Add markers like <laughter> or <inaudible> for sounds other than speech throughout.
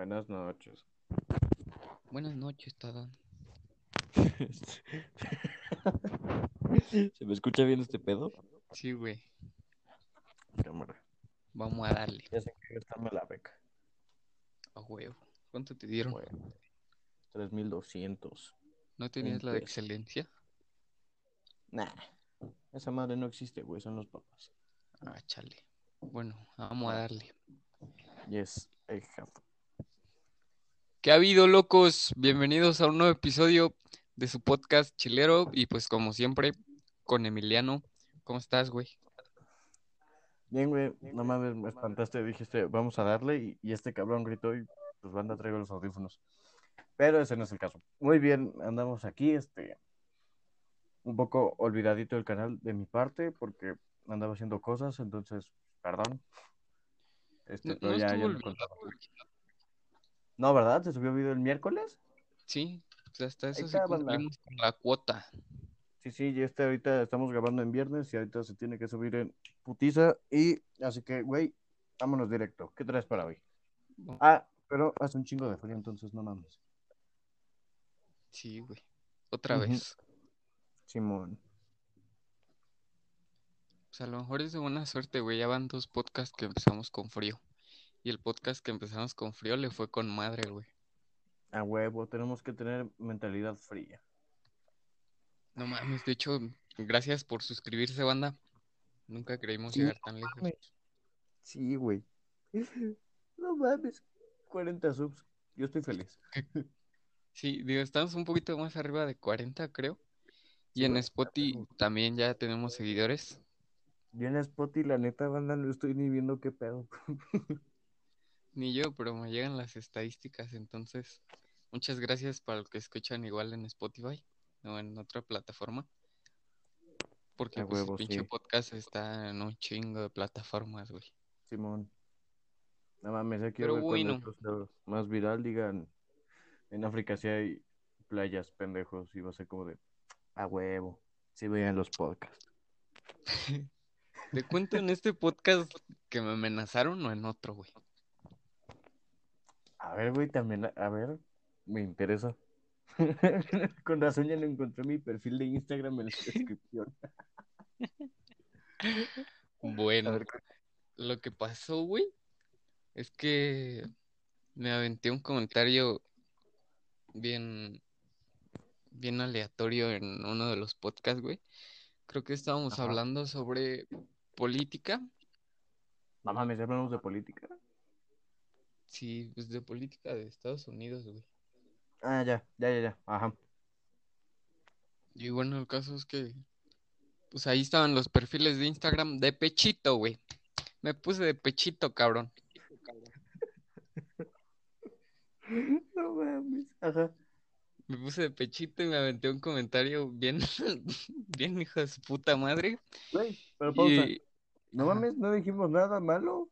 Buenas noches. Buenas noches, Tadán. <laughs> ¿Se me escucha bien este pedo? Sí, güey. Cámara. Vamos a darle. Ya sé que gastarme la beca. A huevo. ¿Cuánto te dieron? Bueno, 3200. ¿No tenías la de excelencia? Nah. Esa madre no existe, güey. Son los papás. Ah, chale. Bueno, vamos a darle. Yes, I have. ¿Qué ha habido, locos? Bienvenidos a un nuevo episodio de su podcast chilero. Y pues, como siempre, con Emiliano. ¿Cómo estás, güey? Bien, güey. No mames, me espantaste. Dijiste, vamos a darle. Y, y este cabrón gritó y pues banda traigo los audífonos. Pero ese no es el caso. Muy bien, andamos aquí. Este. Un poco olvidadito el canal de mi parte porque andaba haciendo cosas. Entonces, perdón. Este, No, ya, ya me. No, ¿verdad? ¿Se subió video el miércoles? Sí, pues hasta eso sí está, cumplimos con la cuota. Sí, sí, ya este ahorita estamos grabando en viernes y ahorita se tiene que subir en putiza. Y así que, güey, vámonos directo. ¿Qué traes para hoy? Ah, pero hace un chingo de frío, entonces no mames. Sí, güey. Otra vez. Simón. Pues a lo mejor es de buena suerte, güey. Ya van dos podcasts que empezamos con frío. Y el podcast que empezamos con frío le fue con madre, güey. A huevo, tenemos que tener mentalidad fría. No mames, de hecho, gracias por suscribirse, banda. Nunca creímos Sí, llegar tan lejos. mames. Sí, güey. <laughs> No mames. 40 subs. Yo estoy feliz. Sí, digo, estamos un poquito más arriba de 40, creo. Y Sí, en. Spotify también ya tenemos seguidores. Yo en Spotify, la neta, banda, no estoy ni viendo qué pedo. <laughs> Ni yo, pero me llegan las estadísticas. Entonces, muchas gracias para los que escuchan igual en Spotify o en otra plataforma. Porque pues, el pinche sí. podcast está en un chingo de plataformas, güey. Simón. No mames, ya quiero Pero bueno. más viral, digan, en África sí hay playas, pendejos, y va a ser como de, a huevo, sí vean los podcasts. <laughs> ¿Te cuento en este podcast que me amenazaron o en otro, güey? A ver, güey, también, a ver, me interesa. <laughs> Con razón ya no encontré mi perfil de Instagram en la <laughs> descripción. Bueno, lo que pasó, güey, es que me aventé un comentario bien, bien aleatorio en uno de los podcasts, güey. Creo que estábamos Ajá. hablando sobre política. no mames, hablamos de política. Sí, pues de política de Estados Unidos, güey. Ah, ya, ya, ya, ya, ajá. Y bueno, el caso es que, pues ahí estaban los perfiles de Instagram de pechito, güey. Me puse de pechito, cabrón. <laughs> No mames, ajá. Me puse de pechito y me aventé un comentario bien, <laughs> bien hijo de su puta madre. Güey, pero pausa. Y No mames, no dijimos nada malo.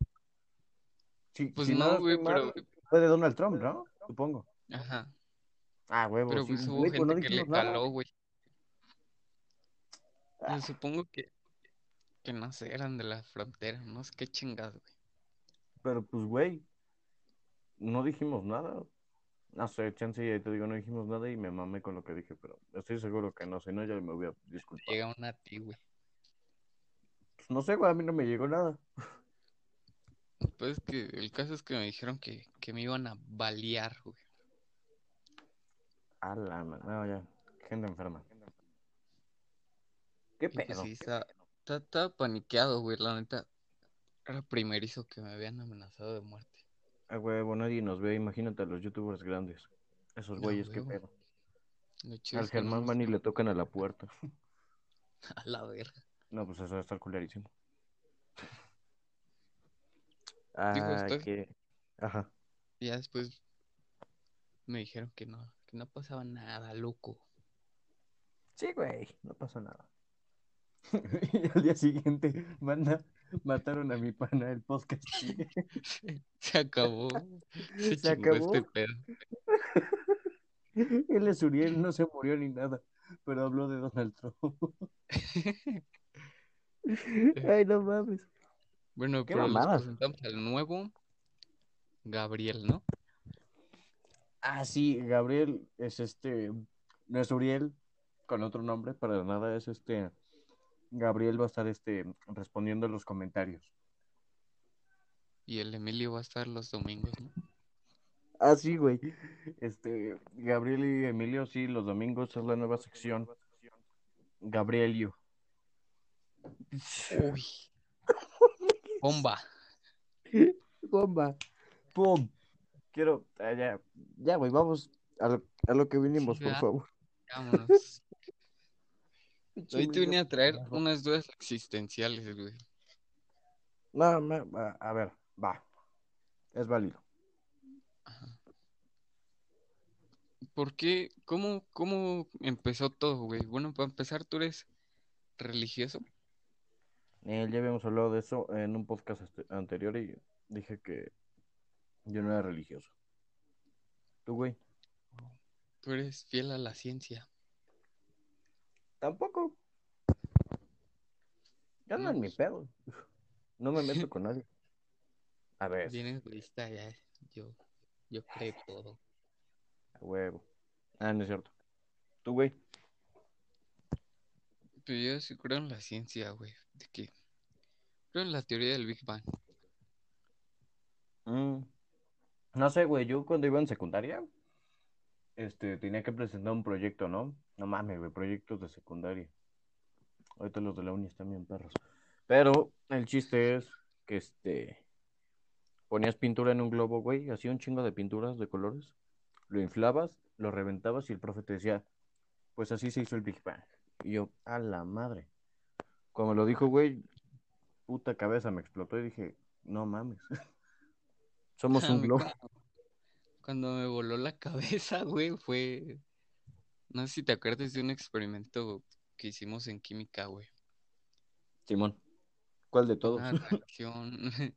Sí, pues si no, güey, pero, Fue de Donald Trump, ¿no? Supongo. ajá, Ah, huevo, pero sí, pues hubo pues no que le nada. caló, güey. Ah, Yo supongo que, que no sé, eran de la frontera, no sé qué chingados, güey. Pero pues, güey, no dijimos nada. No sé, chance y ahí te digo, no dijimos nada y me mamé con lo que dije, pero estoy seguro que no, si no, ya me voy a disculpar. Llega una a ti, güey. Pues no sé, güey, a mí no me llegó nada. Pues es que el caso es que me dijeron que, que me iban a balear, güey. A la no, ya, gente enferma. ¿Qué pues pedo? sí, estaba, estaba- estaba paniqueado, güey, la neta. Era primerizo que me habían amenazado de muerte. A huevo, nadie nos ve, imagínate a los youtubers grandes. Esos No, güeyes, qué huevo. pedo. Al Germán van y le tocan a la puerta. <laughs> A la verga. No, pues eso está culerísimo. Digo, Ah, estoy- que... Ajá. Y ya después me dijeron que no, que no pasaba nada, loco. Sí, güey, no pasa nada. <laughs> Y al día siguiente, manda, mataron a mi pana el podcast. <laughs> Se acabó. Se, Se chingó acabó. este pedo. <laughs> Él es Uriel, no se murió ni nada, pero habló de Donald Trump. Ay, no mames. Bueno, Qué pero les mamadas. presentamos al nuevo Gabriel, ¿no? Ah, sí, Gabriel es este, no es Uriel, con otro nombre, para nada es este, Gabriel va a estar este, respondiendo los comentarios. Y el Emilio va a estar los domingos, ¿no? Ah, sí, güey. Este, Gabriel y Emilio, sí, los domingos es la nueva sección. Gabrielio. Uy. Bomba. <laughs> Bomba. Pum. Quiero, ah, ya, ya, güey, vamos a lo, a lo que vinimos, Sí, por ya. favor. Vámonos. <laughs> Hoy te venía a traer unas dudas existenciales, güey. No, me- a, a ver, va. Es válido. ¿Por qué? ¿Cómo, cómo empezó todo, güey? Bueno, para empezar, ¿tú eres religioso? Eh, ya habíamos hablado de eso en un podcast anterior y dije que yo no era religioso. ¿Tú, güey? ¿Tú eres fiel a la ciencia? Tampoco. Ya no No, es mi pues- pedo. No me meto <laughs> con nadie. A ver, Bien egoísta, ya. Yo, yo creo todo. a huevo. Ah, no es cierto. ¿Tú, güey? Pero yo sí creo en la ciencia, güey. De que creo en la teoría del Big Bang. Mm, no sé, güey. Yo cuando iba en secundaria, este, tenía que presentar un proyecto, ¿no? No mames, güey, proyectos de secundaria. Ahorita los de la uni están bien perros. Pero el chiste es que, este, ponías pintura en un globo, güey, hacía un chingo de pinturas de colores, lo inflabas, lo reventabas y el profe te decía, pues así se hizo el Big Bang. Y yo, a la madre. Cuando lo dijo, güey, puta cabeza me explotó y dije, no mames. <laughs> Somos un globo. Cuando, cuando me voló la cabeza, <laughs> güey, fue... No sé si te acuerdas de un experimento que hicimos en química, güey. Simón, ¿cuál de todos? Una <laughs> reacción,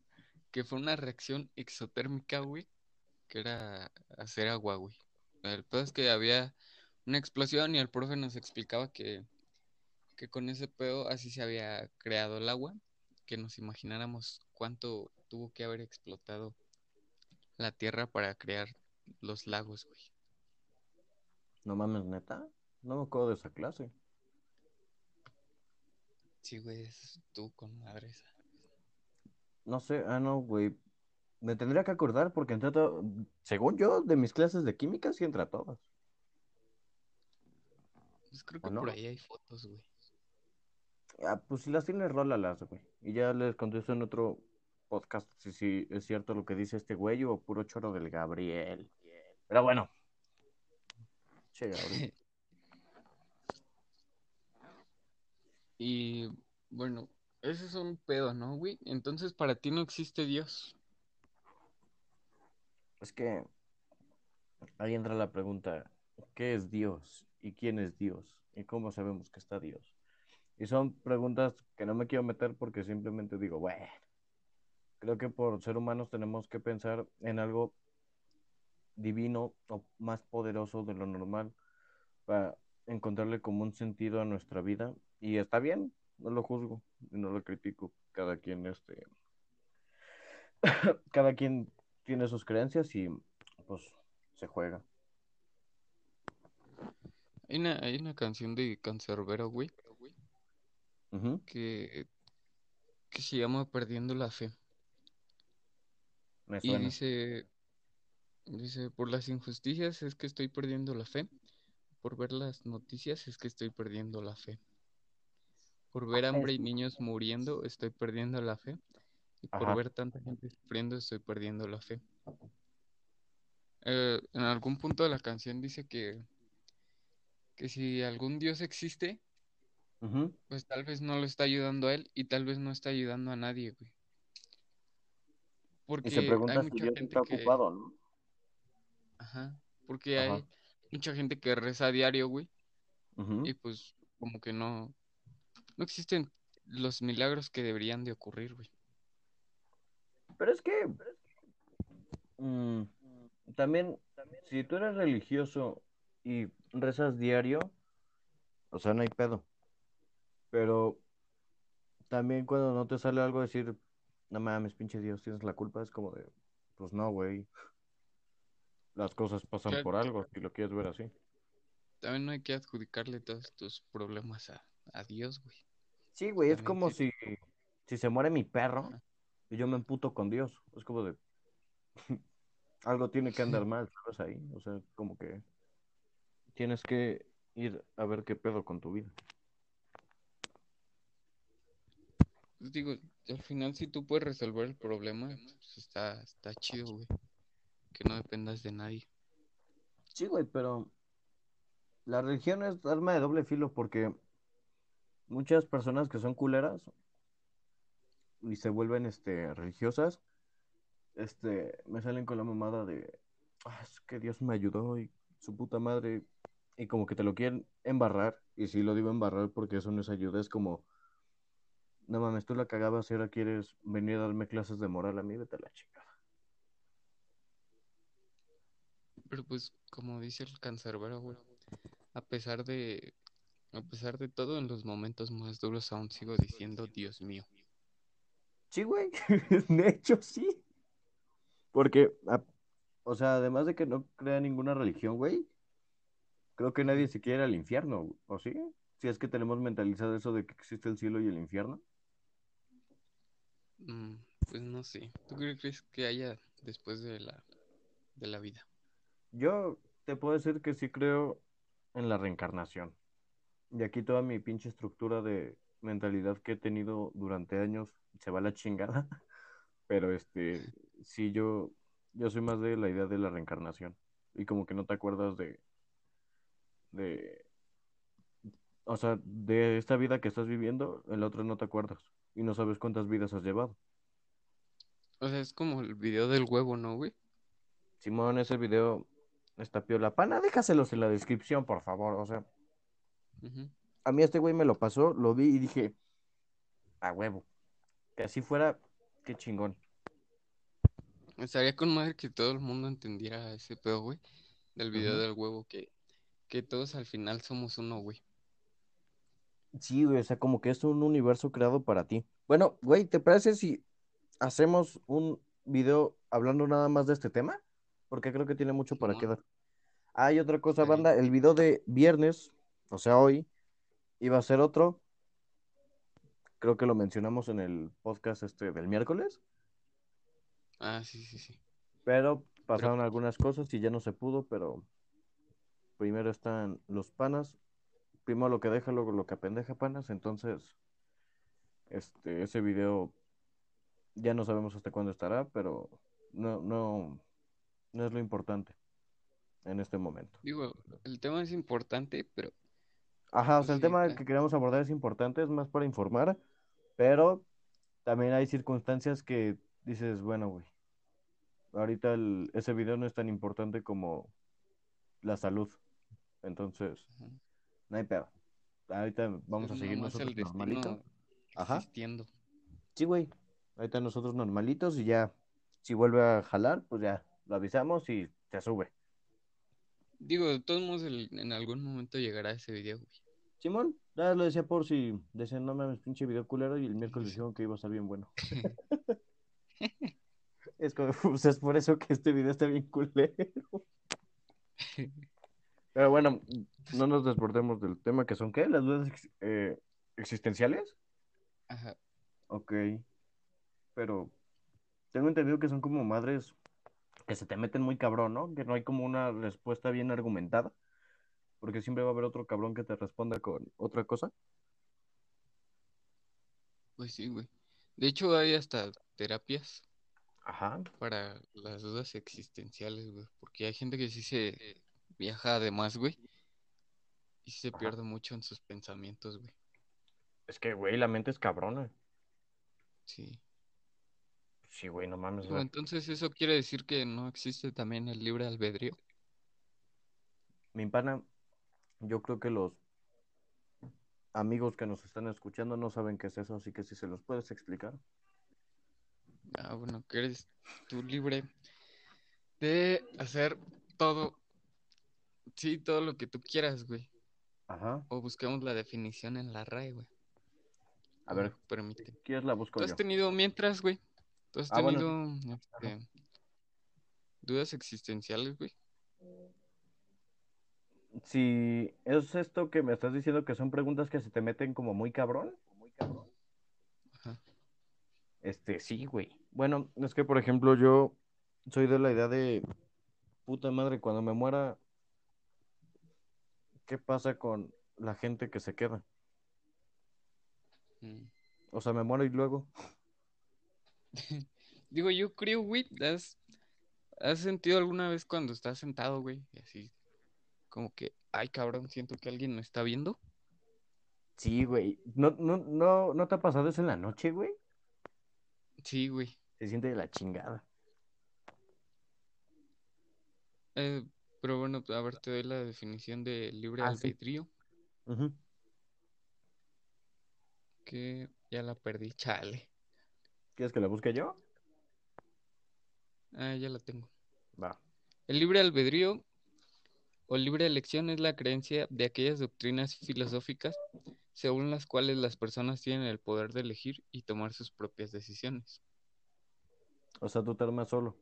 que fue una reacción exotérmica, güey, que era hacer agua, güey. El pedo es que había una explosión y el profe nos explicaba que, que con ese pedo así se había creado el agua, que nos imagináramos cuánto tuvo que haber explotado la Tierra para crear los lagos, güey. No mames, neta. No me acuerdo de esa clase. Sí, güey, es tú con madre esa. No sé, ah, no, güey. Me tendría que acordar porque entré a to- según yo, de mis clases de química sí entra todas. Pues creo ¿O que no? por ahí hay fotos, güey. Ah, pues si las tienes, rólalas, güey. Y ya les contesto en otro podcast si, si es cierto lo que dice este güey o puro choro del Gabriel. Pero bueno. Che, Gabriel. <laughs> Y bueno, ese es un pedo, ¿no, güey? Entonces para ti no existe Dios. Es que ahí entra la pregunta, ¿qué es Dios? ¿Y quién es Dios? ¿Y cómo sabemos que está Dios? Y son preguntas que no me quiero meter porque simplemente digo, bueno, creo que por ser humanos tenemos que pensar en algo divino o más poderoso de lo normal para encontrarle como un sentido a nuestra vida. Y está bien, no lo juzgo no lo critico. Cada quien, este, <coughs> cada quien tiene sus creencias y pues se juega. Hay una, hay una canción de Cancerbero, güey, Que, que se llama Perdiendo la Fe. Me Y dice, dice, por las injusticias es que estoy perdiendo la fe. Por ver las noticias es que estoy perdiendo la fe. Por ver hambre y niños muriendo estoy perdiendo la fe. Y por Ajá. ver tanta gente sufriendo estoy perdiendo la fe. Eh, en algún punto de la canción dice que, que si algún Dios existe, Pues tal vez no lo está ayudando a él y tal vez no está ayudando a nadie, güey. Y Porque se hay pregunta si mucha Dios gente está que... ocupado, ¿no? Ajá, porque Ajá. hay mucha gente que reza a diario, güey, y pues como que no, no existen los milagros que deberían de ocurrir, güey. Pero es que mm, también, si tú eres religioso y rezas diario, o sea, no hay pedo. Pero también cuando no te sale algo decir, no mames, pinche Dios, tienes la culpa, es como de, pues no, güey. las cosas pasan Claro. por algo, si lo quieres ver así. También no hay que adjudicarle todos tus problemas a, a Dios, güey. Sí, güey, es como si, si se muere mi perro Ajá. y yo me emputo con Dios. Es como de... <laughs> Algo tiene que andar <laughs> mal, ¿sabes? Ahí. O sea, como que tienes que ir a ver qué pedo con tu vida. Pues digo, al final si tú puedes resolver el problema, pues está, está chido, güey. Que no dependas de nadie. Sí, güey, pero la religión es arma de doble filo porque muchas personas que son culeras y se vuelven este religiosas, este, me salen con la mamada de "Ah, es que Dios me ayudó y su puta madre y como que te lo quieren embarrar y sí lo digo embarrar porque eso no es ayuda, es como no mames, tú la cagabas y ahora quieres venir a darme clases de moral a mí, vete a la chingada. Pero pues, como dice el cancerbero, güey, a pesar de, a pesar de todo, en los momentos más duros aún sigo diciendo, Dios mío. Sí, güey. <laughs> De hecho, sí. Porque, a- o sea, además de que no crea ninguna religión, güey, creo que nadie se quiere ir al infierno, ¿o sí? Si es que tenemos mentalizado eso de que existe el cielo y el infierno. Mm, pues no sé. ¿Tú crees que haya después de la, de la vida? Yo te puedo decir que sí creo en la reencarnación. Y aquí toda mi pinche estructura de mentalidad que he tenido durante años se va a la chingada. <laughs> Pero este, sí, yo, yo soy más de la idea de la reencarnación. Y como que no te acuerdas de, de, o sea, de esta vida que estás viviendo, en la otra no te acuerdas. Y no sabes cuántas vidas has llevado. O sea, es como el video del huevo, ¿no, güey? Simón, ese video está piola. Pana, déjaselos en la descripción, por favor. O sea, a mí este güey me lo pasó, lo vi y dije, a huevo. Que así fuera, qué chingón. Estaría con madre que todo el mundo entendiera ese pedo, güey, del video del huevo, que, que todos al final somos uno, güey. Sí, güey, o sea, como que es un universo creado para ti. Bueno, güey, ¿te parece si hacemos un video hablando nada más de este tema? Porque creo que tiene mucho para quedar. Hay otra cosa, banda, el video de viernes, o sea, hoy, iba a ser otro. Creo que lo mencionamos en el podcast este del miércoles, Ah, sí, sí, sí. pero pasaron algunas cosas y ya no se pudo, pero primero están los panas, primero lo que deja, luego lo que apendeja panas, entonces este ese video ya no sabemos hasta cuándo estará, pero no no no es lo importante en este momento. Digo, el tema es importante, pero Ajá, o Pues sea, el sí, tema eh. que queremos abordar es importante, es más para informar, pero también hay circunstancias que dices, bueno, güey, ahorita el- ese video no es tan importante como la salud, entonces. No hay pedo. Ahorita vamos a seguir nosotros el normalito. Ajá. existiendo. Sí, güey, ahorita nosotros normalitos y ya, si vuelve a jalar, pues ya lo avisamos y se sube. Digo, de todos modos, el- en algún momento llegará ese video, güey. Simón, nada, lo decía por si decían, no mames, pinche video culero y el miércoles dijeron que iba a estar bien bueno. <laughs> Es como, <laughs> pues es por eso que este video está bien culero. <laughs> Pero bueno, no nos desbordemos del tema que son, ¿qué? Las dudas ex- eh, existenciales. Ajá. Ok. Pero tengo entendido que son como madres que se te meten muy cabrón, ¿no? Que no hay como una respuesta bien argumentada. Porque siempre va a haber otro cabrón que te responda con otra cosa. Pues sí, güey. De hecho, hay hasta terapias Ajá. para las dudas existenciales, güey. Porque hay gente que sí se viaja además, güey. Y se Ajá. pierde mucho en sus pensamientos, güey. Es que, güey, la mente es cabrona. Sí. Sí, güey, no mames. sea, entonces eso quiere decir que no existe también el libre albedrío. mi pana, yo creo que los amigos que nos están escuchando no saben qué es eso, así que si se los puedes explicar. Ah, bueno, que eres tú libre de hacer todo, sí, todo lo que tú quieras, güey. Ajá. O busquemos la definición en la RAE, güey. A ver, permite. ¿quieres la busco ¿Tú has yo? tenido mientras, güey? ¿Tú has Ah, bueno. tenido este, dudas existenciales, güey? si es esto que me estás diciendo que son preguntas que se te meten como muy cabrón, Ajá. este, sí, güey. Bueno, es que por ejemplo yo soy de la idea de, puta madre, cuando me muera, ¿qué pasa con la gente que se queda? Mm. O sea, me muero y luego. <laughs> Digo, yo creo, güey, ¿has, has sentido alguna vez cuando estás sentado, güey? Y así, como que, ay, cabrón, siento que alguien me está viendo. Sí, güey. ¿No, no, no, ¿no te ha pasado eso en la noche, güey? Sí, güey. Se siente de la chingada. Eh, pero bueno, a ver, te doy la definición de libre Ah, sí. albedrío, Ujú. que ya la perdí, chale. ¿Quieres que la busque yo? Ah, ya la tengo. Va. El libre albedrío o libre elección es la creencia de aquellas doctrinas filosóficas según las cuales las personas tienen el poder de elegir y tomar sus propias decisiones. O sea, tú te armas solo.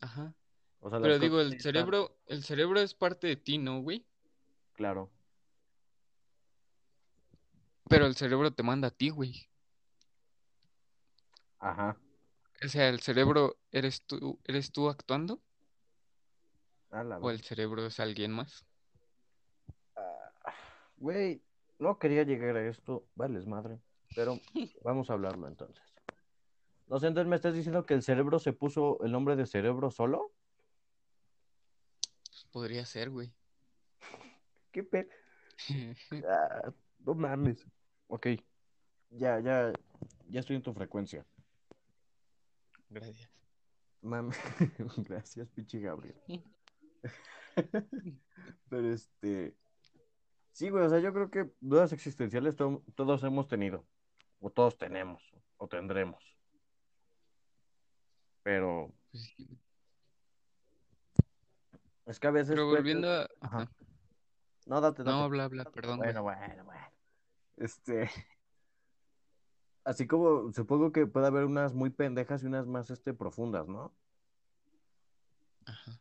Ajá. O sea, Pero digo, el están- cerebro, el cerebro es parte de ti, ¿no, güey? Claro. Pero el cerebro te manda a ti, güey. Ajá. O sea, el cerebro eres tú, eres tú actuando la o el cerebro es alguien más. Ah, Güey, no quería llegar a esto, vales madre, pero <laughs> vamos a hablarlo entonces. No sé, entonces me estás diciendo que el cerebro se puso el nombre de cerebro solo? Podría ser, güey. <laughs> ¿Qué pe... <laughs> Ah, no mames. Ok, ya, ya, ya estoy en tu frecuencia. Gracias. Mames, <laughs> gracias, pinche Gabriel. Pero este, sí, güey, o sea, yo creo que dudas existenciales to- todos hemos tenido, o todos tenemos, o tendremos. Pero Pues. Es que a veces... Pero puede- volviendo a... Ajá. No, date, date. No, habla, habla, perdón, güey. Bueno, bueno, bueno. Este. <laughs> Así como supongo que puede haber unas muy pendejas y unas más este, profundas, ¿no? Ajá.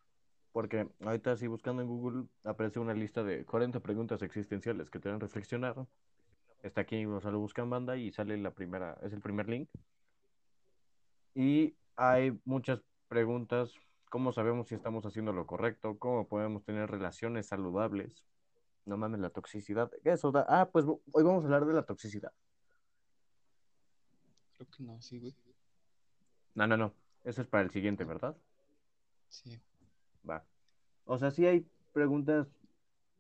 Porque ahorita así buscando en Google aparece una lista de 40 preguntas existenciales que te deben reflexionar. Está aquí, o sea, lo buscan banda y sale la primera, es el primer link. Y hay muchas preguntas, ¿cómo sabemos si estamos haciendo lo correcto? ¿Cómo podemos tener relaciones saludables? No mames, la toxicidad. ¿Qué eso da? Ah, pues hoy vamos a hablar de la toxicidad. Creo que no, sí, güey. No, no, no. Eso es para el siguiente, ¿verdad? Sí. Va. O sea, sí hay preguntas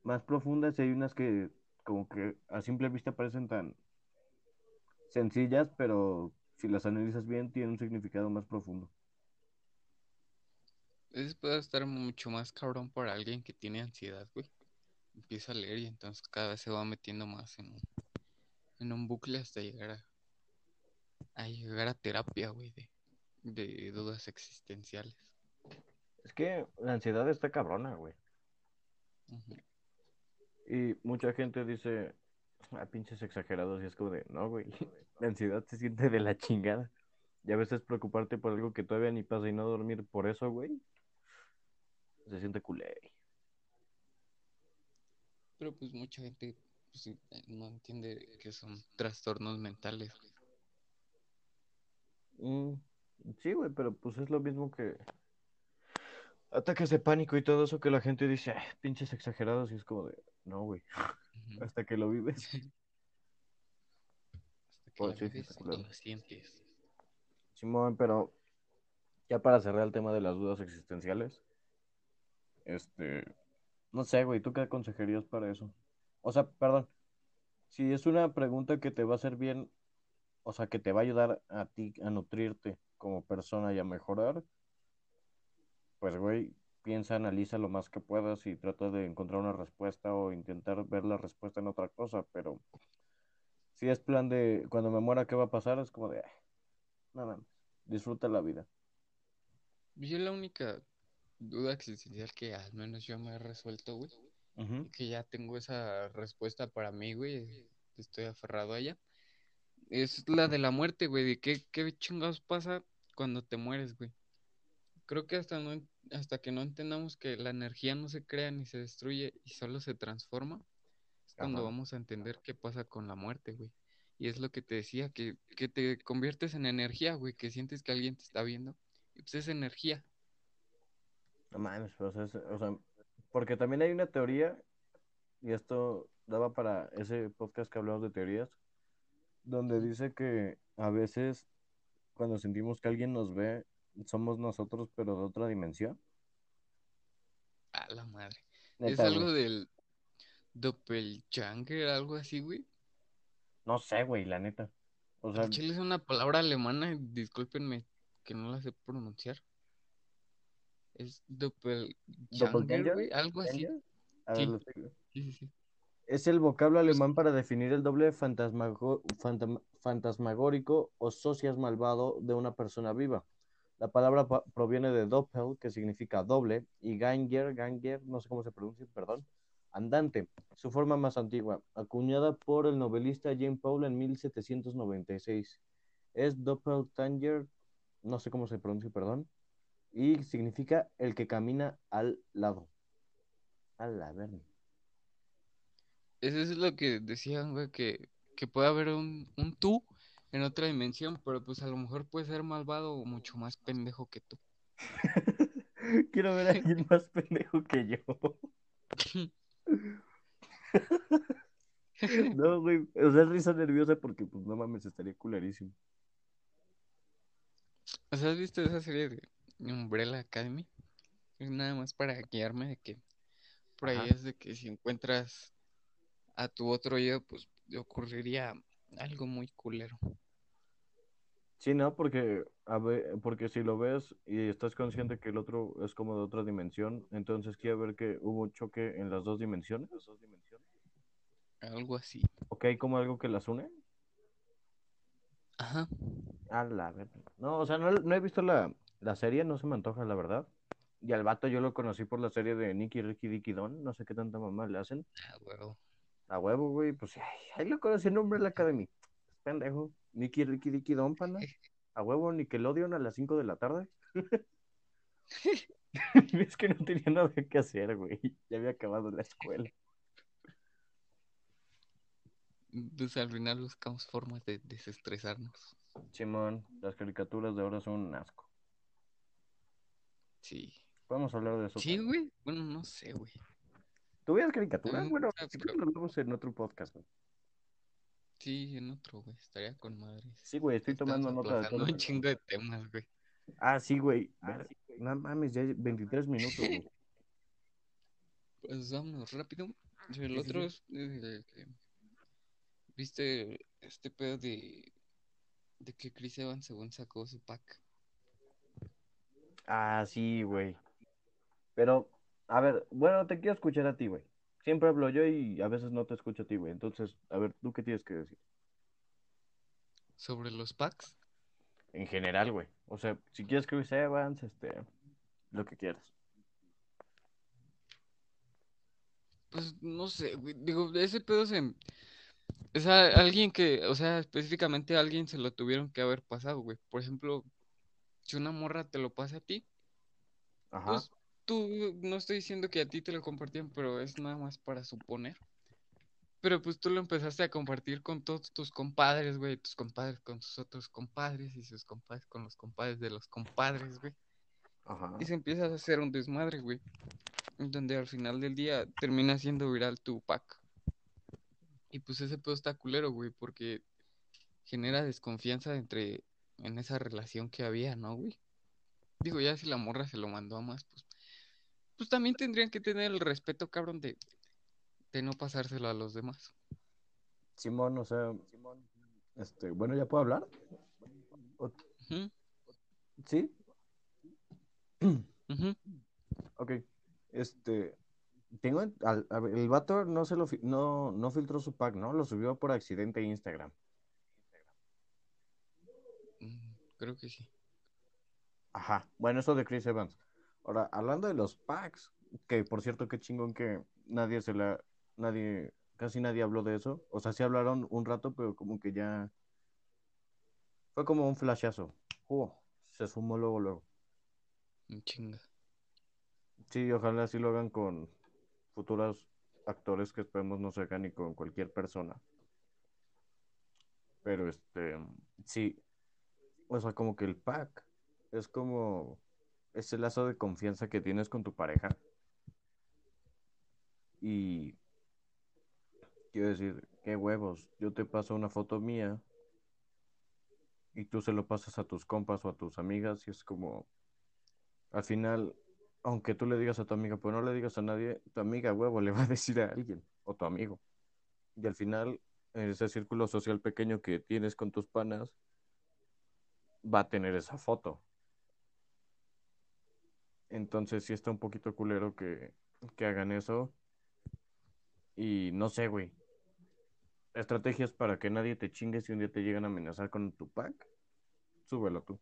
más profundas y hay unas que como que a simple vista parecen tan sencillas, pero si las analizas bien tienen un significado más profundo. Eso puede estar mucho más cabrón para alguien que tiene ansiedad, güey. Empieza a leer y entonces cada vez se va metiendo más en un, en un bucle hasta llegar a, a llegar a terapia, güey, de, de dudas existenciales. Es que la ansiedad está cabrona, güey. Y mucha gente dice, ah, pinches exagerados, y es como de, no, güey, <laughs> la ansiedad se siente de la chingada. Y a veces preocuparte por algo que todavía ni pasa y no dormir por eso, güey, se siente culé. Pero pues mucha gente pues, eh, no entiende que son trastornos mentales. Mm, sí, güey, pero pues es lo mismo que ataques de pánico y todo eso que la gente dice, "Ay, pinches exagerados, y es como de, no, güey, hasta que lo vives. <laughs> Hasta que Pues sí, vives y culero. lo sientes. Simón, pero ya para cerrar el tema de las dudas existenciales, este, no sé, güey, ¿tú qué aconsejarías para eso? O sea, perdón, si es una pregunta que te va a hacer bien, o sea, que te va a ayudar a ti a nutrirte como persona y a mejorar, pues, güey, piensa, analiza lo más que puedas y trata de encontrar una respuesta o intentar ver la respuesta en otra cosa, pero si es plan de cuando me muera, ¿qué va a pasar? Es como de, "Ay, no mames, disfruta la vida. Yo la única duda existencial que al menos yo me he resuelto, güey, que ya tengo esa respuesta para mí, güey, estoy aferrado a ella, es la de la muerte, güey, de qué, qué chingados pasa cuando te mueres, güey. creo que hasta, no, hasta que no entendamos que la energía no se crea ni se destruye y solo se transforma, es cuando vamos a entender qué pasa con la muerte, güey. Y es lo que te decía, que, que te conviertes en energía, güey, que sientes que alguien te está viendo. Y pues es energía. No mames, pero, o sea, es- o sea, porque también hay una teoría, y esto daba para ese podcast que hablamos de teorías, donde dice que a veces cuando sentimos que alguien nos ve, somos nosotros, pero de otra dimensión. A la madre. es algo güey. del doppelganger, algo así, güey. No sé, güey, la neta. O sea, chile es una palabra alemana, discúlpenme que no la sé pronunciar. Es ¿Doppelganger? güey, algo así. ¿Ganger? A ver, Sí. lo estoy- Sí, sí, sí. Es el vocablo alemán para definir el doble fantasmago- fantasmagórico o socias malvado de una persona viva. La palabra pa- proviene de doppel, que significa doble, y ganger, ganger, no sé cómo se pronuncia, perdón, andante, su forma más antigua, acuñada por el novelista Jean Paul en 1796. Es doppelganger, no sé cómo se pronuncia, perdón, y significa el que camina al lado. A la verga. Eso es lo que decían, güey, que, que puede haber un, un tú en otra dimensión, pero pues a lo mejor puede ser malvado o mucho más pendejo que tú. <laughs> Quiero ver a alguien más pendejo que yo. <laughs> No, güey. O sea, es risa nerviosa porque, pues, no mames, estaría culerísimo. O sea, ¿has visto esa serie de Umbrella Academy? Es nada más para guiarme de que por ahí Ajá. es de que si encuentras a tu otro yo, pues te ocurriría algo muy culero. Sí, ¿no? Porque, a ver, porque si lo ves y estás consciente que el otro es como de otra dimensión, entonces quiere ver que hubo un choque en las dos dimensiones. Algo así. ¿O que hay como algo que las une? Ajá. A la verga. No, o sea, no, no he visto la, la serie, no se me antoja, la verdad. Y al vato yo lo conocí por la serie de Nicky, Ricky, Dicky, Don. No sé qué tanta mamá le hacen. Ah, huevo. A huevo, güey. Pues ay, ahí lo conocí en nombre de la Academy. Pendejo. Nicky, Ricky, Dicky, Don, pana. <laughs> A huevo, Nickelodeon a las 5 de la tarde. <laughs> es que no tenía nada que hacer, güey. Ya había acabado la escuela. Pues al final buscamos formas de desestresarnos. Simón, las caricaturas de ahora son un asco. Sí. Podemos hablar de eso. Sí, güey. Bueno, no sé, güey. ¿Tú veías caricaturas? Me Bueno, lo hablamos en otro podcast. güey. Sí, en otro, güey. Estaría con madres. Sí, güey, estoy Estamos tomando nota de todo. un chingo de temas, güey. Ah, sí, güey. Ver- No mames, ya hay 23 minutos, güey. <laughs> Pues vámonos rápido. El Sí, sí, otro sí. es el que- ¿Viste este pedo de, de que Chris Evans según sacó su pack? Ah, sí, güey. Pero, a ver, bueno, te quiero escuchar a ti, güey. Siempre hablo yo y a veces no te escucho a ti, güey. Entonces, a ver, ¿tú qué tienes que decir? Sobre los packs. En general, güey. O sea, si quieres Chris Evans, este, lo que quieras. Pues no sé, güey. Digo, ese pedo se. O sea, alguien que, o sea, específicamente a alguien se lo tuvieron que haber pasado, güey. Por ejemplo, si una morra te lo pasa a ti, Ajá. pues tú, no estoy diciendo que a ti te lo compartían, pero es nada más para suponer. Pero pues tú lo empezaste a compartir con todos tus compadres, güey, tus compadres con sus otros compadres y sus compadres con los compadres de los compadres, güey. Ajá. Y se empieza a hacer un desmadre, güey. en Donde al final del día termina siendo viral tu pack. Y pues ese pedo está culero, güey, porque genera desconfianza entre en esa relación que había, ¿no, güey? Digo, ya si la morra se lo mandó a más, pues, pues también tendrían que tener el respeto, cabrón, de, de no pasárselo a los demás. Simón, o sea, este, bueno, ¿ya puedo hablar? O- ¿Sí? ujú. Ok. Este, tengo, en- al- a ver, el vato no se lo, no, no filtró su pack, ¿no? Lo subió por accidente a Instagram. Mm, Creo que sí. Ajá. Bueno, eso de Chris Evans. Ahora, hablando de los packs, que por cierto, qué chingón que nadie se la, nadie, casi nadie habló de eso. O sea, sí hablaron un rato, pero como que ya fue como un flashazo. Uh, se sumó luego, luego. Un chinga. Sí, ojalá así lo hagan con futuros actores que esperemos no se hagan ni con cualquier persona. Pero este, sí, o sea, como que el pack es como ese lazo de confianza que tienes con tu pareja. Y quiero decir, qué huevos, yo te paso una foto mía y tú se lo pasas a tus compas o a tus amigas y es como, al final, aunque tú le digas a tu amiga, pues no le digas a nadie, tu amiga, huevo, le va a decir a alguien o tu amigo. Y al final, en ese círculo social pequeño que tienes con tus panas, va a tener esa foto. Entonces sí está un poquito culero que, que hagan eso. Y no sé, güey. Estrategias para que nadie te chingue si un día te llegan a amenazar con tu pack. Súbelo tú.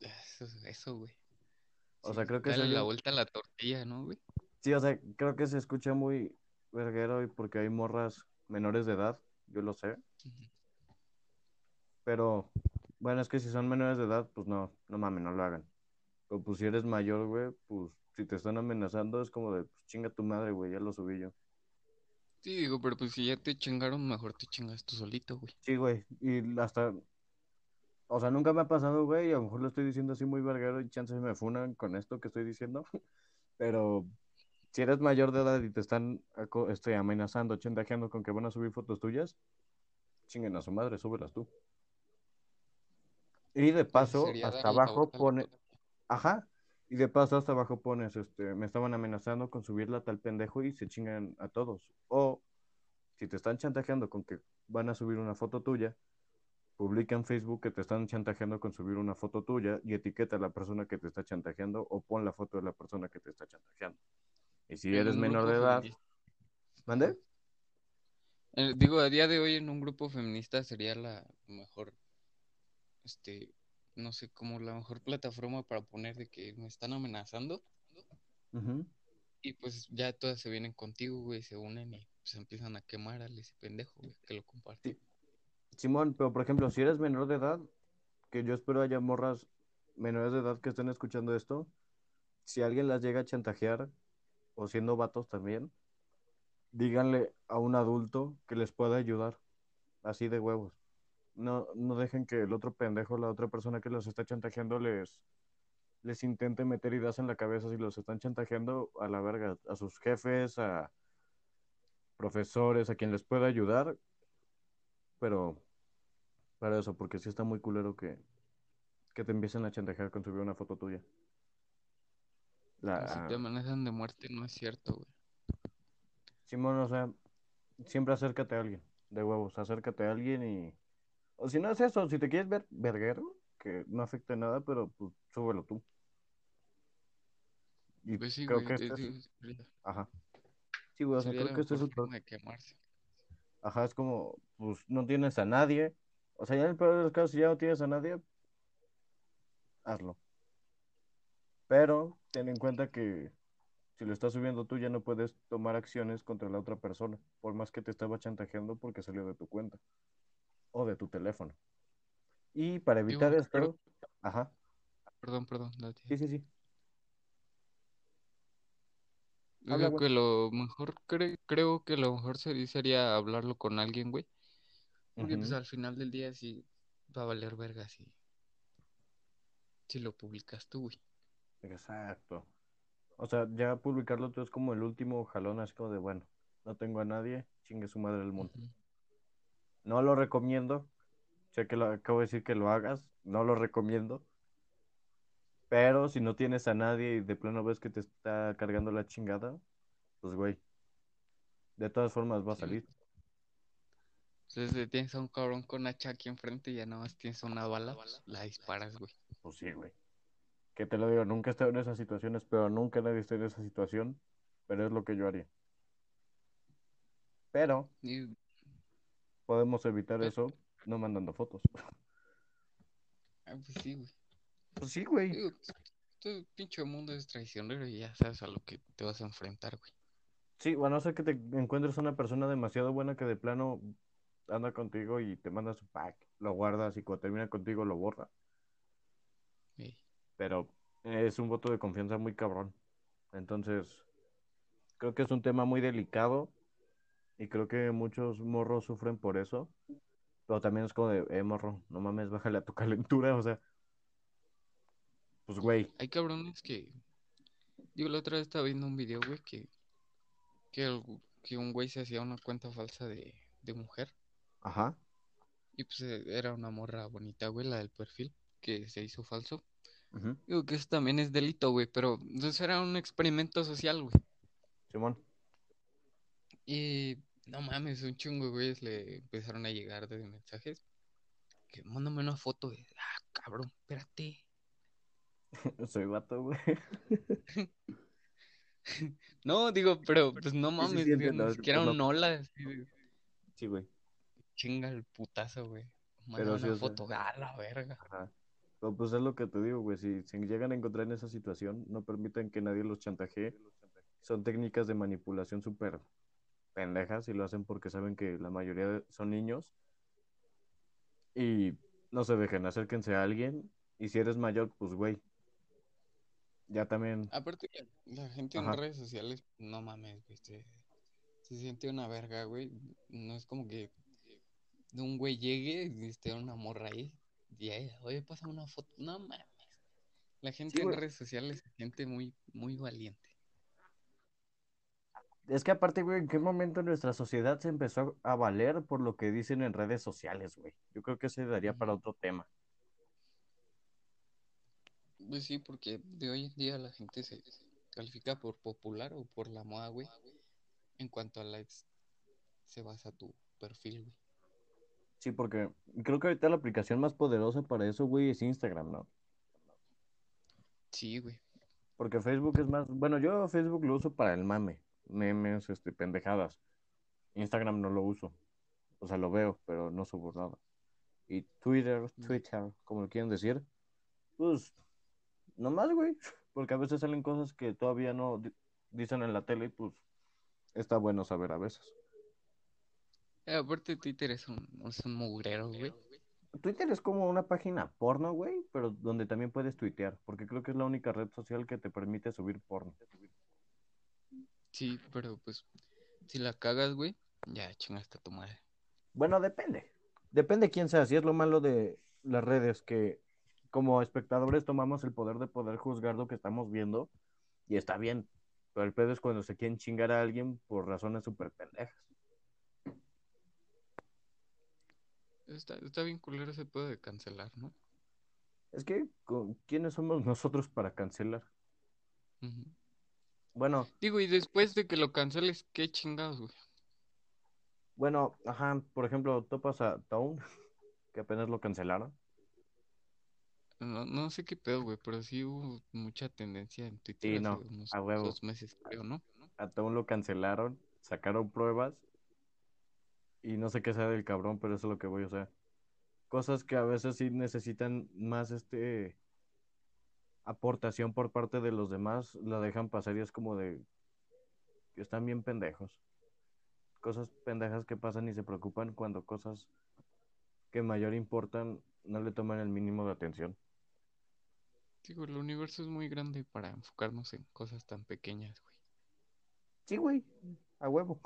Eso, eso, güey. O sea, creo que Dale se la vuelta a la tortilla, ¿no, güey? Sí, o sea, creo que se escucha muy verguero y porque hay morras menores de edad, yo lo sé. Pero, bueno, es que si son menores de edad, pues no, no mames, no lo hagan. Pero pues si eres mayor, güey, pues si te están amenazando es como de, pues chinga tu madre, güey, ya lo subí yo. Sí, digo, pero pues si ya te chingaron, mejor te chingas tú solito, güey. Sí, güey, y hasta, o sea, nunca me ha pasado, güey, y a lo mejor lo estoy diciendo así muy verguero y chances me funan con esto que estoy diciendo. <laughs> Pero si eres mayor de edad y te están este, amenazando, chantajeando con que van a subir fotos tuyas, chinguen a su madre, súbelas tú. Y de paso, hasta abajo pone, ajá, y de paso hasta abajo pones, este, me estaban amenazando con subirla tal pendejo y se chingan a todos. O si te están chantajeando con que van a subir una foto tuya, publica en Facebook que te están chantajeando con subir una foto tuya y etiqueta a la persona que te está chantajeando o pon la foto de la persona que te está chantajeando. Y si eres menor de edad, feminista. ¿mande? Eh, digo, a día de hoy en un grupo feminista sería la mejor, este, no sé, como la mejor plataforma para poner de que me están amenazando y pues ya todas se vienen contigo, güey, se unen y se empiezan a quemar al ese pendejo, güey, que lo compartió. Simón, pero por ejemplo, si eres menor de edad, que yo espero haya morras menores de edad que estén escuchando esto, si alguien las llega a chantajear, o siendo vatos también, díganle a un adulto que les pueda ayudar, así de huevos. No, no dejen que el otro pendejo, la otra persona que los está chantajeando, les, les intente meter ideas en la cabeza si los están chantajeando a la verga, a sus jefes, a profesores, a quien les pueda ayudar, pero para eso, porque sí está muy culero que, que te empiecen a chantajear con subir una foto tuya. La, Si te amenazan de muerte, no es cierto, güey. Simón, o sea, siempre acércate a alguien, de huevos, acércate a alguien y... O si no es eso, si te quieres ver verguero, que no afecte nada, pero pues súbelo tú. Y Pues sí, creo güey, que este es... Ajá. Sí, güey, o sea, creo que este es quemarse. Ajá, es como, pues no tienes a nadie. O sea, ya en el peor de los casos, si ya no tienes a nadie, hazlo. Pero ten en cuenta que si lo estás subiendo tú, ya no puedes tomar acciones contra la otra persona, por más que te estaba chantajeando porque salió de tu cuenta o de tu teléfono. Y para Digo, evitar esto, creo- ajá, Perdón, perdón, sí, sí, sí. Habla, creo que lo mejor, cre- creo que lo mejor sería, sería hablarlo con alguien, güey. Porque pues Ujú. al final del día sí va a valer verga si, si lo publicas tú, güey. Exacto. O sea, ya publicarlo tú es como el último jalón, así como de, bueno, no tengo a nadie, chingue su madre el mundo. No lo recomiendo. Sé que lo acabo de decir que lo hagas. No lo recomiendo. Pero si no tienes a nadie y de plano ves que te está cargando la chingada, pues güey. De todas formas va a Sí. salir. Entonces si tienes a un cabrón con hacha aquí enfrente y ya nada más tienes una bala, pues, la disparas, güey. Pues sí, güey. Que te lo digo, nunca he estado en esas situaciones, pero nunca nadie está en esa situación. Pero es lo que yo haría. Pero Y podemos evitar Pero- eso no mandando fotos. <laughs> ah, pues sí, güey. Pues sí, güey. Digo, todo pinche mundo es traicionero y ya sabes a lo que te vas a enfrentar, güey. Sí, bueno, a no ser que te encuentres una persona demasiado buena que de plano anda contigo y te manda su pack, lo guardas y cuando termina contigo lo borra. Ey. Pero es un voto de confianza muy cabrón. Entonces, creo que es un tema muy delicado y creo que muchos morros sufren por eso. Pero también es como de, eh, morro, no mames, bájale a tu <laughs> calentura, o sea, pues güey, Hay cabrones que. Digo, la otra vez estaba viendo un video, güey, que. Que, el- que un güey se hacía una cuenta falsa de, de mujer. ajá, Y pues eh, era una morra bonita, güey, la del perfil, que se hizo falso. ujú, Digo que eso también es delito, güey, pero entonces era un experimento social, güey. Simón. Y no mames, un chingo, güey, le empezaron a llegar de mensajes. Que mándame una foto ah, cabrón, espérate. <laughs> Soy vato, güey. <laughs> No, digo, pero pues no Sí, sí, mames, sí, digo, entiendo, ni siquiera un hola, Sí, güey. chinga el putazo, güey. Pero Mándame sí, una o sea, foto, a la verga. Ajá. Pero pues es lo que te digo, güey. Si se llegan a encontrar en esa situación, no permitan que nadie los chantajee. Son técnicas de manipulación súper pendejas y lo hacen porque saben que la mayoría de- son niños. Y no se dejen, acérquense a alguien. Y si eres mayor, pues güey. Ya también. Aparte, la gente en redes sociales, no mames, güey, se, se siente una verga, güey. No es como que un güey llegue y esté una morra ahí. Y ahí, oye, pasa una foto. No mames. La gente Sí, en redes sociales se siente muy, muy valiente. Es que aparte, güey, ¿en qué momento nuestra sociedad se empezó a valer por lo que dicen en redes sociales, güey? Yo creo que se daría para otro tema. Pues sí, porque de hoy en día la gente se califica por popular o por la moda, güey. En cuanto a likes, se basa tu perfil, güey. Sí, porque creo que ahorita la aplicación más poderosa para eso, güey, es Instagram, ¿no? Sí, güey. Porque Facebook es más, bueno, yo Facebook lo uso para el mame, memes, este, pendejadas. Instagram no lo uso. O sea, lo veo, pero no subo nada. Y Twitter, Twitter, como lo quieren decir, pues, nomás, güey. Porque a veces salen cosas que todavía no di- dicen en la tele y pues está bueno saber a veces. Eh, aparte Twitter es un, es un mugrero, güey. Twitter es como una página porno, güey, pero donde también puedes tuitear, porque creo que es la única red social que te permite subir porno. Sí, pero pues si la cagas, güey, ya chingaste a tu madre. Bueno, depende. Depende quién sea. Si es lo malo de las redes, que como espectadores tomamos el poder de poder juzgar lo que estamos viendo y está bien. Pero el pedo es cuando se quieren chingar a alguien por razones súper pendejas. Está, está bien culero ese pedo de cancelar, ¿no? Es que, ¿con- ¿quiénes somos nosotros para cancelar? Bueno, Digo, y después de que lo canceles, qué chingados, güey. bueno, ajá, por ejemplo, topas a Town, <laughs> que apenas lo cancelaron. No, no sé qué pedo, güey, pero sí hubo mucha tendencia en Twitter Sí, hace no, unos a huevo. dos meses, creo, ¿no? A Town lo cancelaron, sacaron pruebas y no sé qué sea del cabrón, pero eso es lo que voy, o sea, cosas que a veces sí necesitan más este aportación por parte de los demás, la dejan pasar y es como de que están bien pendejos. Cosas pendejas que pasan y se preocupan cuando cosas que mayor importan no le toman el mínimo de atención. Digo, el universo es muy grande para enfocarnos en cosas tan pequeñas, güey. Sí, güey, a huevo.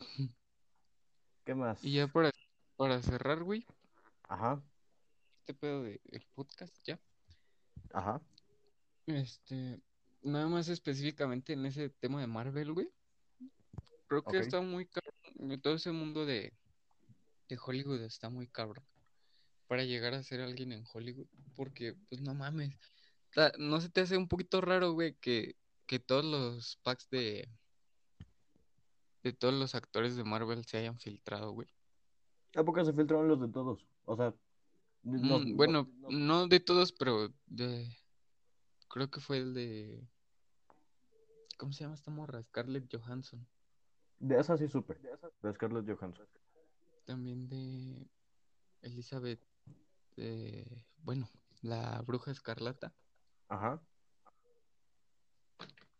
<laughs> ¿Qué más? Y ya para, para cerrar, güey, Ajá, este pedo de el podcast, ya. Ajá. Este, nada más específicamente en ese tema de Marvel, güey. Creo que está muy cabrón. Todo ese mundo de, de Hollywood está muy cabrón. Para llegar a ser alguien en Hollywood. Porque, pues no mames. ¿No se te hace un poquito raro, güey, que, que todos los packs de, de todos los actores de Marvel se hayan filtrado, güey? ¿A poco se filtraron los de todos? O sea, no- Mm, no- bueno, no- no de todos, pero de... Creo que fue el de... ¿Cómo se llama esta morra? Scarlett Johansson. de esa sí supe, de Scarlett Johansson. También de Elizabeth, eh, bueno, la bruja escarlata. Ajá.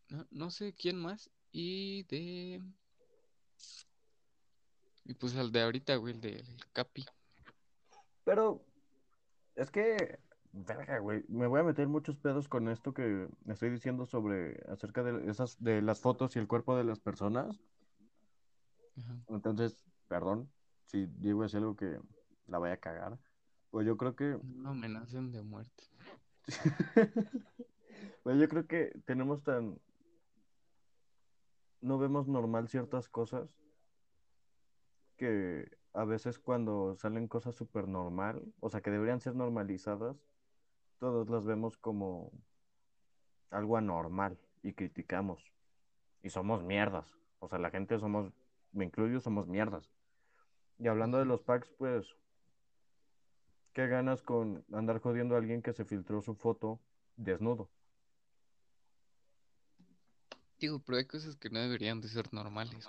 No, no sé quién más. Y de... Y pues al de ahorita, güey, el del Capi. Pero es que verga, güey, me voy a meter muchos pedos con esto que estoy diciendo sobre acerca de esas de las fotos y el cuerpo de las personas. Ajá. Entonces, perdón si digo es algo que la vaya a cagar. Pues yo creo que No amenacen de muerte. <laughs> pues yo creo que tenemos tan no vemos normal ciertas cosas que a veces cuando salen cosas súper normal, o sea, que deberían ser normalizadas, todos las vemos como algo anormal y criticamos. Y somos mierdas. O sea, la gente somos, me incluyo, somos mierdas. Y hablando de los packs, pues, ¿qué ganas con andar jodiendo a alguien que se filtró su foto desnudo? Digo, pero hay cosas que no deberían de ser normales.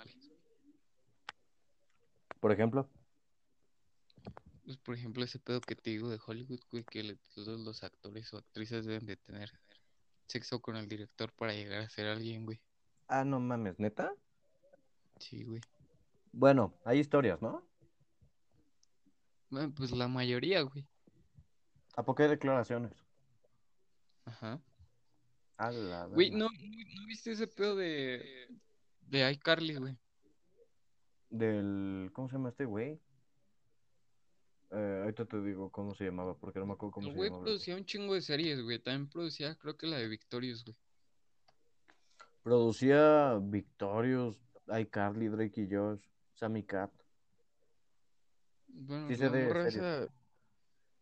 Por ejemplo, Pues, por ejemplo, ese pedo que te digo de Hollywood, güey, que le- todos los actores o actrices deben de tener sexo con el director para llegar a ser alguien, güey. ah, no mames, neta. Sí, güey. Bueno, hay historias, ¿no? Bueno, pues la mayoría, güey. ¿A poco hay declaraciones? Ajá. A la Güey, verga. ¿no, no, no viste ese pedo de, de iCarly, güey? Del, ¿cómo se llama este güey? Eh, ahorita te digo cómo se llamaba, porque no me acuerdo cómo El se güey llamaba. producía un chingo de series, güey. También producía, creo que la de Victorious, güey. Producía Victorious, iCarly, Drake y Josh, Sammy Cat. Bueno, Sí la esa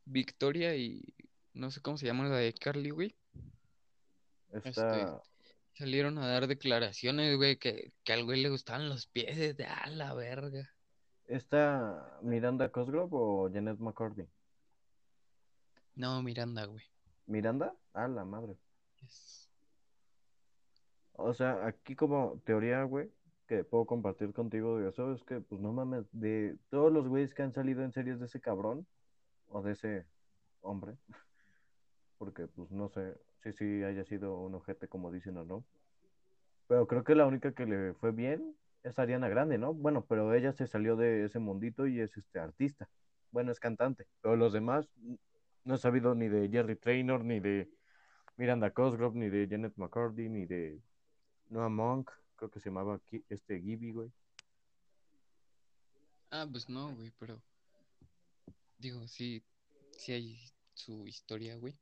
Victoria y no sé cómo se llama la de iCarly, güey. Está, Salieron a dar declaraciones, güey, que, que al güey le gustaban los pies de a la verga. está Miranda Cosgrove o Janet McCordy. No, Miranda, güey. ¿Miranda? A la madre. O sea, aquí como teoría, güey, que puedo compartir contigo de eso, es que, pues no mames, de todos los güeyes que han salido en series de ese cabrón, o de ese hombre, <laughs> porque pues no sé si sí haya sido un ojete como dicen o no, pero creo que la única que le fue bien es Ariana Grande, ¿no? Bueno, pero ella se salió de ese mundito y es este artista, bueno, es cantante, pero los demás no he sabido ni de Jerry Traynor, ni de Miranda Cosgrove, ni de Janet McCurdy, ni de Noah Monk, creo que se llamaba Ki- este Gibby, güey. Ah, pues no, güey, pero digo, sí, sí hay su historia, güey.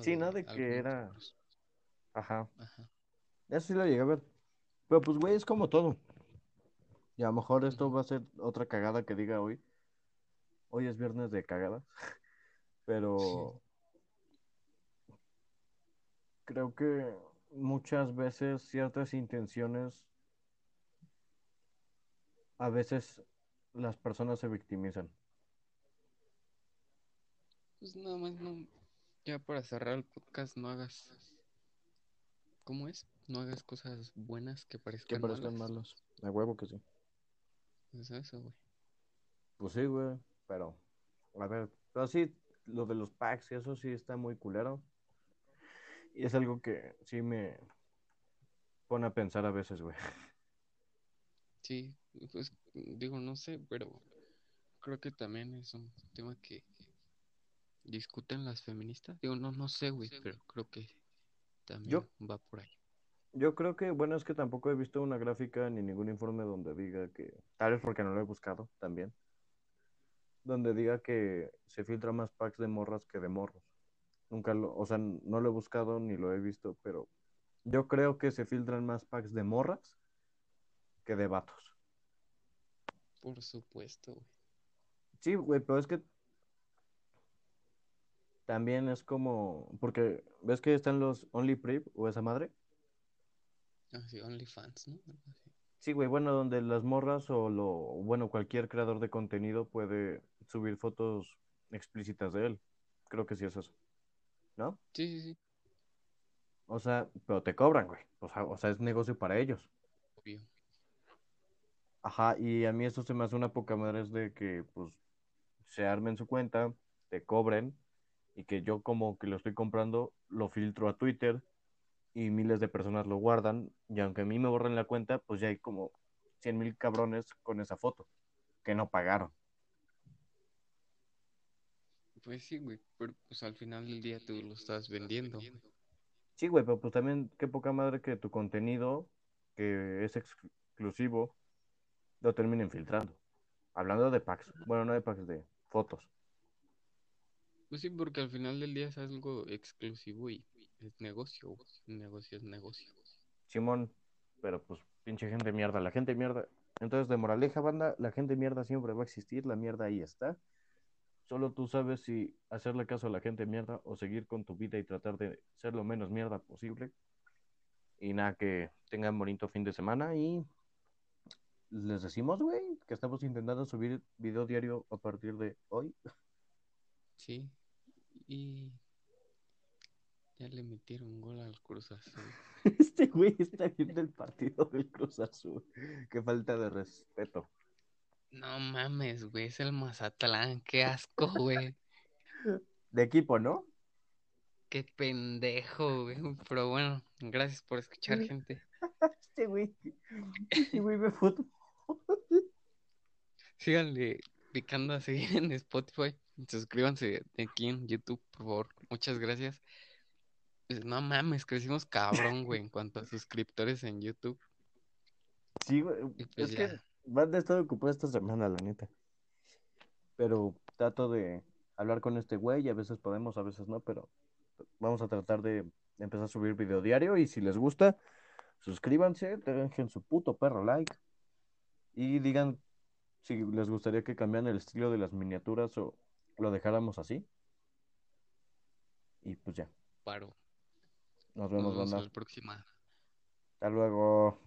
Sí, ¿no? De que era- otros. Ajá, Ajá. eso sí lo llegué a ver. Pero pues, güey, es como todo. Y a lo mejor esto va a ser otra cagada que diga hoy. Hoy es viernes de cagadas. <laughs> Pero creo que muchas veces ciertas intenciones, a veces las personas se victimizan. Pues nada más no, ya para cerrar el podcast, no hagas, ¿cómo es? No hagas cosas buenas que Que parezcan parezcan malas. malos. A huevo que sí. Es eso, güey. Pues sí, güey, pero a ver, pero sí, lo de los packs eso sí está muy culero. Y es algo que sí me pone a pensar a veces, güey. Sí, pues digo, no sé, pero creo que también es un tema que discuten las feministas. Digo, no, no sé, güey, pero creo que también Yo- va por ahí. Yo creo que, bueno, es que tampoco he visto una gráfica ni ningún informe donde diga que, tal vez porque no lo he buscado también, donde diga que se filtra más packs de morras que de morros. Nunca lo, o sea, no lo he buscado ni lo he visto, pero yo creo que se filtran más packs de morras que de vatos. Por supuesto, güey. Sí, güey, pero es que también es como, porque ves que están los Only Prep o esa madre. Así, OnlyFans, ¿no? Sí, güey, bueno, donde las morras o lo, bueno, cualquier creador de contenido puede subir fotos explícitas de él. Creo que sí es eso, ¿no? Sí, sí, sí, O sea, pero te cobran, güey. O sea, o sea, es negocio para ellos. obvio. Ajá, y a mí esto se me hace una poca madre es de que, pues, se armen su cuenta, te cobren, y que yo como que lo estoy comprando, lo filtro a Twitter, y miles de personas lo guardan, y aunque a mí me borren la cuenta, pues ya hay como 100 mil cabrones con esa foto, que no pagaron. Pues sí, güey, pero pues al final del día tú lo estás vendiendo. Sí, güey, pero pues también qué poca madre que tu contenido, que es exclusivo, lo terminen filtrando. Hablando de packs, bueno, no de packs, de fotos. Pues sí, porque al final del día es algo exclusivo y es negocio, güey. Negocio es negocio. Simón, pero pues pinche gente mierda, la gente mierda. Entonces, de moraleja, banda, la gente mierda siempre va a existir, la mierda ahí está. Solo tú sabes si hacerle caso a la gente mierda o seguir con tu vida y tratar de ser lo menos mierda posible. Y nada, que tengan bonito fin de semana y les decimos, güey, que estamos intentando subir video diario a partir de hoy. Sí. Y ya le metieron gol al Cruz Azul. <laughs> Este güey está viendo el partido del Cruz Azul. Qué falta de respeto. No mames, güey, es el Mazatlán, qué asco, güey. De equipo, ¿no? Qué pendejo, güey. Pero bueno, gracias por escuchar, gente. <laughs> Este güey. Este güey ve fútbol. Síganle picando a seguir en Spotify. Suscríbanse aquí en YouTube, por favor. Muchas gracias. Pues, no mames, crecimos cabrón, güey, en cuanto a suscriptores en YouTube. Sí, güey. Pues es ya. que van a estar ocupados esta semana, la neta. Pero trato de hablar con este güey y a veces podemos, a veces no, pero vamos a tratar de empezar a subir video diario y si les gusta, suscríbanse, dejen su puto perro like y digan si les gustaría que cambiaran el estilo de las miniaturas o lo dejáramos así. Y pues ya, Paro. nos Nos vemos, vemos banda. la próxima. Hasta luego.